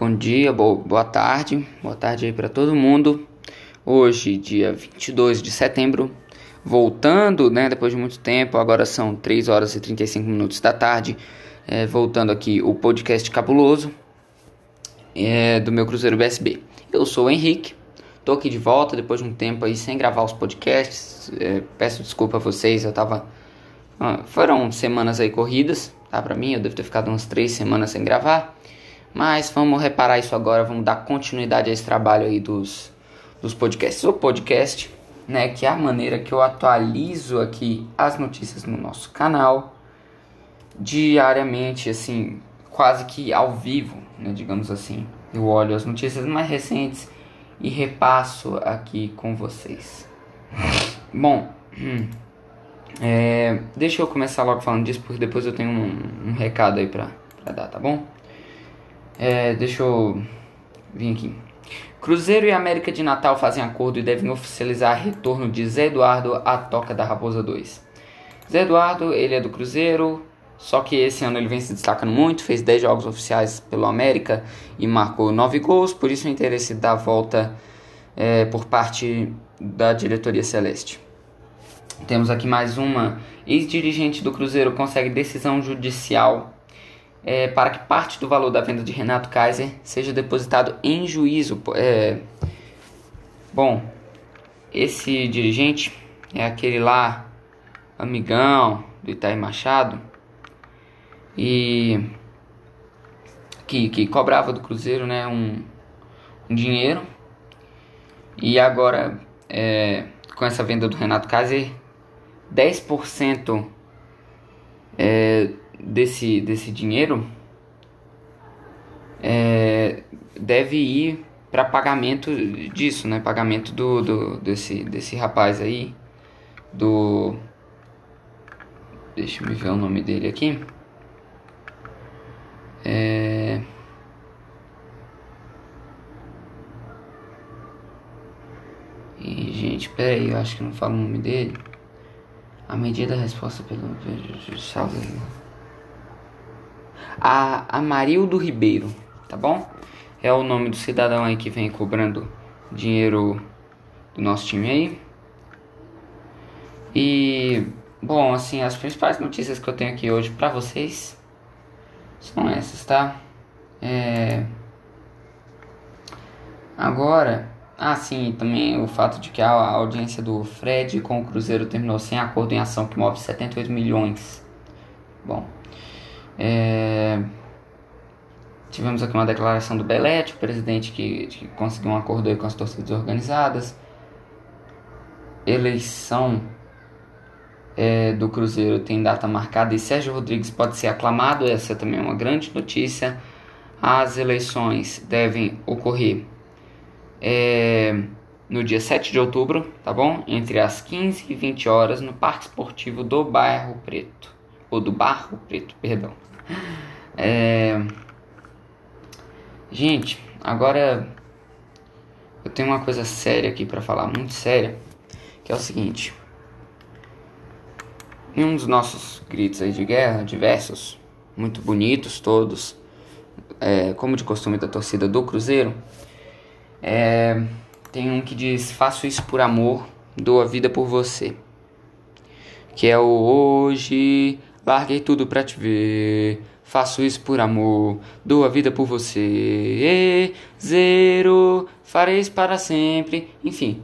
Bom dia, boa tarde, boa tarde aí para todo mundo. Hoje, dia 22 de setembro, voltando, né, depois de muito tempo, agora são 3 horas e 35 minutos da tarde, é, voltando aqui o podcast cabuloso é, do meu Cruzeiro BSB. Eu sou o Henrique, tô aqui de volta depois de um tempo aí sem gravar os podcasts, é, peço desculpa a vocês, eu tava... Ah, foram semanas aí corridas, tá, pra mim, eu devo ter ficado umas 3 semanas sem gravar, mas vamos reparar isso agora, vamos dar continuidade a esse trabalho aí dos, dos podcasts. O podcast, né, que é a maneira que eu atualizo aqui as notícias no nosso canal diariamente, assim, quase que ao vivo, né, digamos assim. Eu olho as notícias mais recentes e repasso aqui com vocês. Bom, hum, é, deixa eu começar logo falando disso, porque depois eu tenho um, um recado aí pra, pra dar, tá bom? É, deixa eu vir aqui. Cruzeiro e América de Natal fazem acordo e devem oficializar retorno de Zé Eduardo à Toca da Raposa 2. Zé Eduardo, ele é do Cruzeiro, só que esse ano ele vem se destacando muito, fez 10 jogos oficiais pelo América e marcou 9 gols, por isso o interesse da volta é, por parte da diretoria celeste. Temos aqui mais uma. Ex-dirigente do Cruzeiro consegue decisão judicial é, para que parte do valor da venda de Renato Kaiser seja depositado em juízo. É, bom, esse dirigente é aquele lá, amigão do Itaí Machado, e que, que cobrava do Cruzeiro né, um, um dinheiro. E agora, é, com essa venda do Renato Kaiser, 10% é, desse, desse dinheiro é, deve ir para pagamento disso, né? Pagamento do, do desse, desse rapaz aí, do deixa eu ver o nome dele aqui. É... E, gente, peraí, eu acho que não falo o nome dele. A medida da resposta pelo judicial a Amarildo Ribeiro, tá bom? É o nome do cidadão aí que vem cobrando dinheiro do nosso time aí. E, bom, assim, as principais notícias que eu tenho aqui hoje para vocês são essas, tá? É... Agora, ah, sim, também o fato de que a audiência do Fred com o Cruzeiro terminou sem acordo em ação que move 78 milhões. Bom, é... Tivemos aqui uma declaração do Belete, o presidente que, que conseguiu um acordo com as torcidas organizadas. Eleição é, do Cruzeiro tem data marcada e Sérgio Rodrigues pode ser aclamado. Essa também é uma grande notícia. As eleições devem ocorrer é, no dia 7 de outubro, tá bom? Entre as 15 e 20 horas no Parque Esportivo do Bairro Preto. Ou do Barro Preto, perdão. É... Gente, agora eu tenho uma coisa séria aqui para falar, muito séria, que é o seguinte. Em um dos nossos gritos aí de guerra, diversos, muito bonitos todos, é, como de costume da torcida do Cruzeiro, é, tem um que diz: Faço isso por amor, dou a vida por você. Que é o hoje Larguei tudo pra te ver. Faço isso por amor, dou a vida por você. E, zero, farei isso para sempre. Enfim.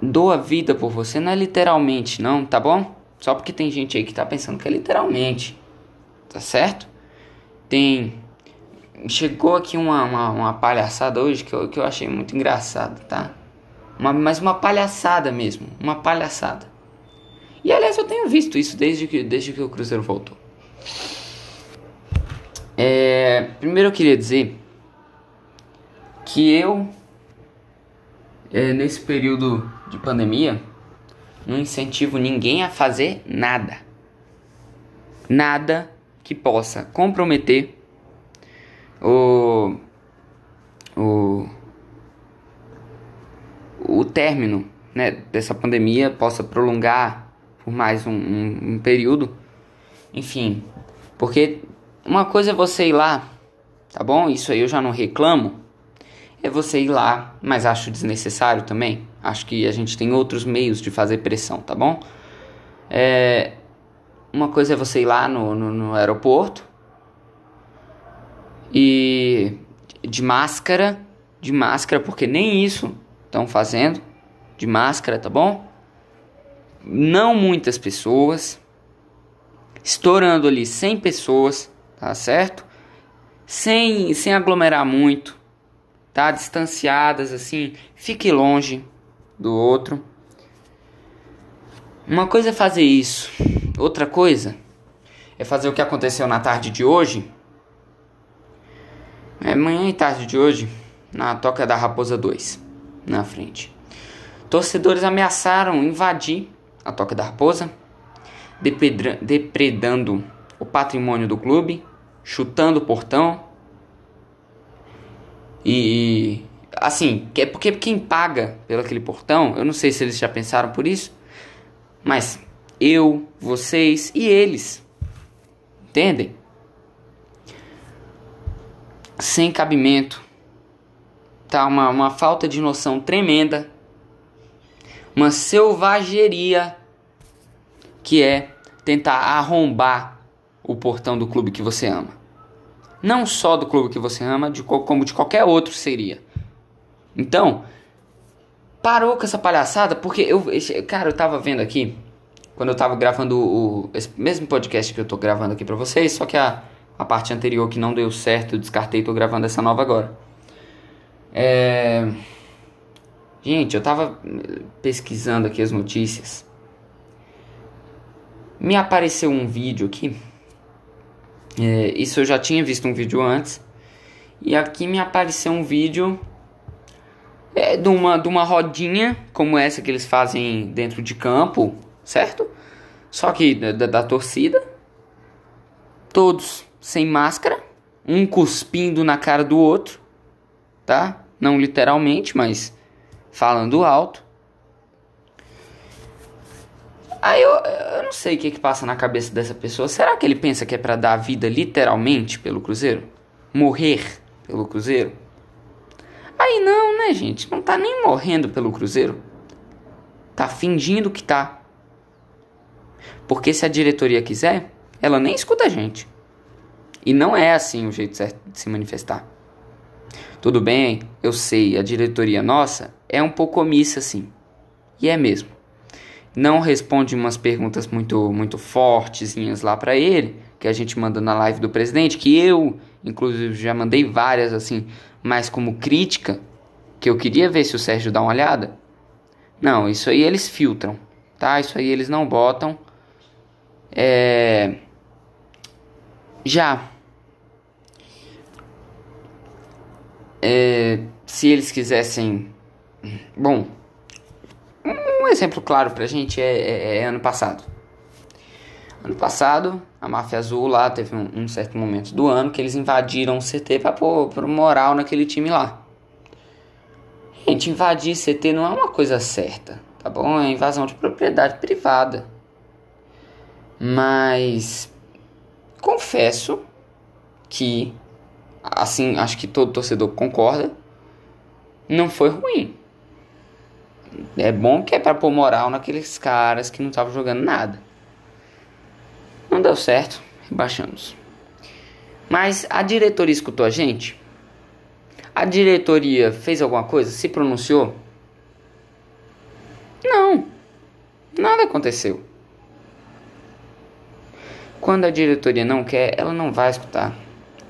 Dou a vida por você, não é literalmente, não, tá bom? Só porque tem gente aí que tá pensando que é literalmente. Tá certo? Tem. Chegou aqui uma, uma, uma palhaçada hoje que eu, que eu achei muito engraçado, tá? Uma, mas uma palhaçada mesmo. Uma palhaçada. E aliás, eu tenho visto isso desde que, desde que o Cruzeiro voltou. É, primeiro eu queria dizer que eu, é, nesse período de pandemia, não incentivo ninguém a fazer nada. Nada que possa comprometer o, o, o término né, dessa pandemia, possa prolongar por mais um, um, um período. Enfim, porque uma coisa é você ir lá tá bom? Isso aí eu já não reclamo. É você ir lá, mas acho desnecessário também. Acho que a gente tem outros meios de fazer pressão, tá bom? É, uma coisa é você ir lá no, no, no aeroporto e de máscara, de máscara, porque nem isso estão fazendo, de máscara, tá bom? Não muitas pessoas, estourando ali 100 pessoas, tá certo? Sem, sem aglomerar muito, tá? Distanciadas assim, fique longe do outro. Uma coisa é fazer isso, outra coisa é fazer o que aconteceu na tarde de hoje. É manhã e tarde de hoje, na Toca da Raposa 2, na frente. Torcedores ameaçaram invadir a Toca da Raposa depredando o patrimônio do clube, chutando o portão. E assim, é porque quem paga pelo aquele portão, eu não sei se eles já pensaram por isso, mas eu, vocês e eles. Entendem? Sem cabimento. Tá uma, uma falta de noção tremenda. Uma selvageria que é tentar arrombar o portão do clube que você ama. Não só do clube que você ama, de, como de qualquer outro seria. Então, parou com essa palhaçada, porque eu, cara, eu tava vendo aqui, quando eu tava gravando o, esse mesmo podcast que eu tô gravando aqui pra vocês, só que a, a parte anterior que não deu certo, eu descartei, tô gravando essa nova agora. É... Gente, eu tava pesquisando aqui as notícias me apareceu um vídeo aqui. É, isso eu já tinha visto um vídeo antes. E aqui me apareceu um vídeo é, de, uma, de uma rodinha como essa que eles fazem dentro de campo, certo? Só que da, da torcida. Todos sem máscara. Um cuspindo na cara do outro. Tá? Não literalmente, mas falando alto. Aí eu, eu não sei o que, que passa na cabeça dessa pessoa. Será que ele pensa que é para dar a vida literalmente pelo Cruzeiro? Morrer pelo Cruzeiro? Aí não, né, gente? Não tá nem morrendo pelo Cruzeiro. Tá fingindo que tá. Porque se a diretoria quiser, ela nem escuta a gente. E não é assim o jeito certo de se manifestar. Tudo bem, eu sei, a diretoria nossa é um pouco omissa assim. E é mesmo não responde umas perguntas muito muito fortezinhas lá para ele, que a gente manda na live do presidente, que eu inclusive já mandei várias assim, mas como crítica, que eu queria ver se o Sérgio dá uma olhada. Não, isso aí eles filtram, tá? Isso aí eles não botam. É... Já. É... Se eles quisessem. Bom, um exemplo claro pra gente é, é, é, ano passado. Ano passado, a Máfia Azul lá teve um, um certo momento do ano que eles invadiram o CT pra pôr, pôr moral naquele time lá. Gente, invadir CT não é uma coisa certa, tá bom? É invasão de propriedade privada. Mas confesso que assim, acho que todo torcedor concorda, não foi ruim. É bom que é para pôr moral naqueles caras que não estavam jogando nada. Não deu certo, rebaixamos. Mas a diretoria escutou a gente? A diretoria fez alguma coisa? Se pronunciou? Não. Nada aconteceu. Quando a diretoria não quer, ela não vai escutar.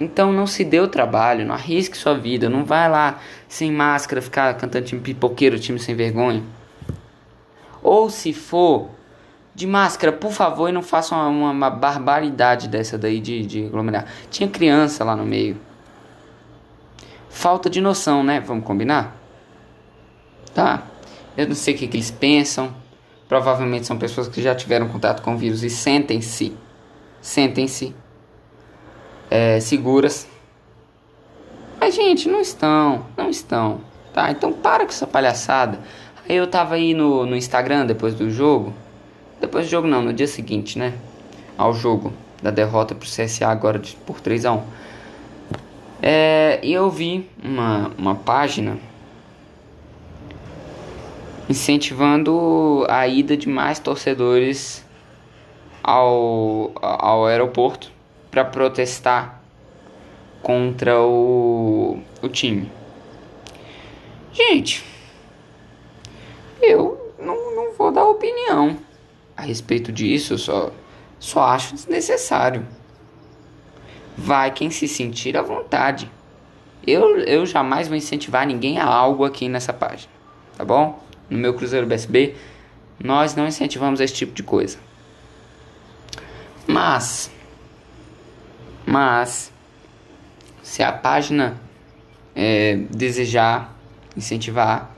Então não se dê o trabalho, não arrisque sua vida, não vai lá sem máscara ficar cantando time pipoqueiro, time sem vergonha. Ou se for de máscara, por favor, e não faça uma, uma, uma barbaridade dessa daí de, de aglomerar. Tinha criança lá no meio. Falta de noção, né? Vamos combinar? Tá? Eu não sei o que, que eles pensam. Provavelmente são pessoas que já tiveram contato com o vírus e sentem-se. Sentem-se é, seguras. Mas, gente, não estão, não estão, tá? Então para com essa palhaçada. Aí eu tava aí no, no Instagram depois do jogo. Depois do jogo não, no dia seguinte, né? Ao jogo da derrota pro CSA agora de, por 3 a 1 É, e eu vi uma, uma página incentivando a ida de mais torcedores ao, ao aeroporto para protestar contra o, o time. Gente, eu não, não vou dar opinião a respeito disso, só, só acho desnecessário. Vai quem se sentir à vontade. Eu, eu jamais vou incentivar ninguém a algo aqui nessa página, tá bom? No meu Cruzeiro BSB, nós não incentivamos esse tipo de coisa. Mas, mas, se a página é, desejar incentivar,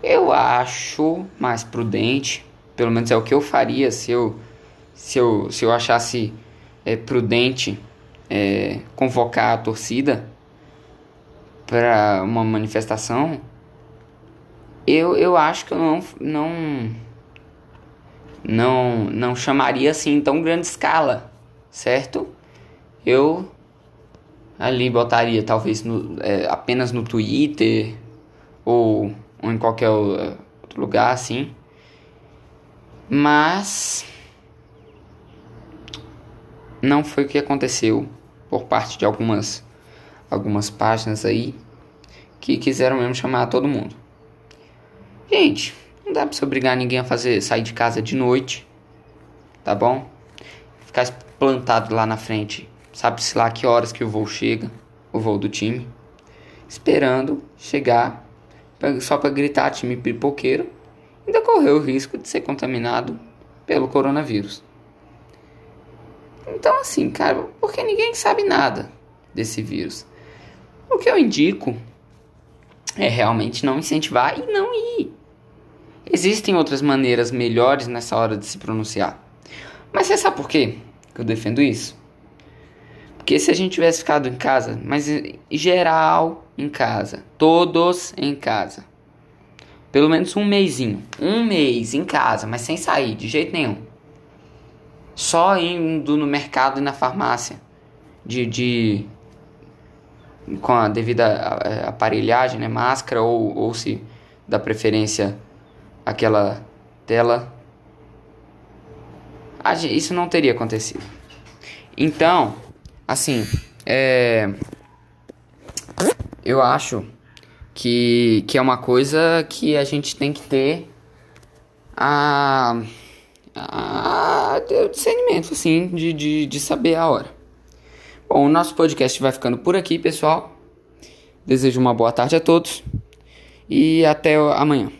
eu acho mais prudente, pelo menos é o que eu faria se eu, se eu, se eu achasse é, prudente é, convocar a torcida para uma manifestação. Eu, eu acho que eu não, não, não, não chamaria assim em tão grande escala, certo? Eu ali botaria talvez no, é, apenas no Twitter ou, ou em qualquer outro lugar assim. Mas não foi o que aconteceu por parte de algumas algumas páginas aí que quiseram mesmo chamar todo mundo. Gente, não dá pra você obrigar ninguém a fazer sair de casa de noite, tá bom? Ficar plantado lá na frente sabe-se lá que horas que o voo chega, o voo do time, esperando chegar só para gritar time pipoqueiro, ainda correu o risco de ser contaminado pelo coronavírus. Então, assim, cara, porque ninguém sabe nada desse vírus. O que eu indico é realmente não incentivar e não ir. Existem outras maneiras melhores nessa hora de se pronunciar. Mas você sabe por quê que eu defendo isso? Porque se a gente tivesse ficado em casa, mas geral em casa, todos em casa, pelo menos um mêsinho, um mês em casa, mas sem sair de jeito nenhum, só indo no mercado e na farmácia, de, de com a devida aparelhagem, né, máscara ou, ou se da preferência aquela tela, isso não teria acontecido. Então, Assim, é. Eu acho que, que é uma coisa que a gente tem que ter a. a o discernimento, assim, de, de, de saber a hora. Bom, o nosso podcast vai ficando por aqui, pessoal. Desejo uma boa tarde a todos e até amanhã.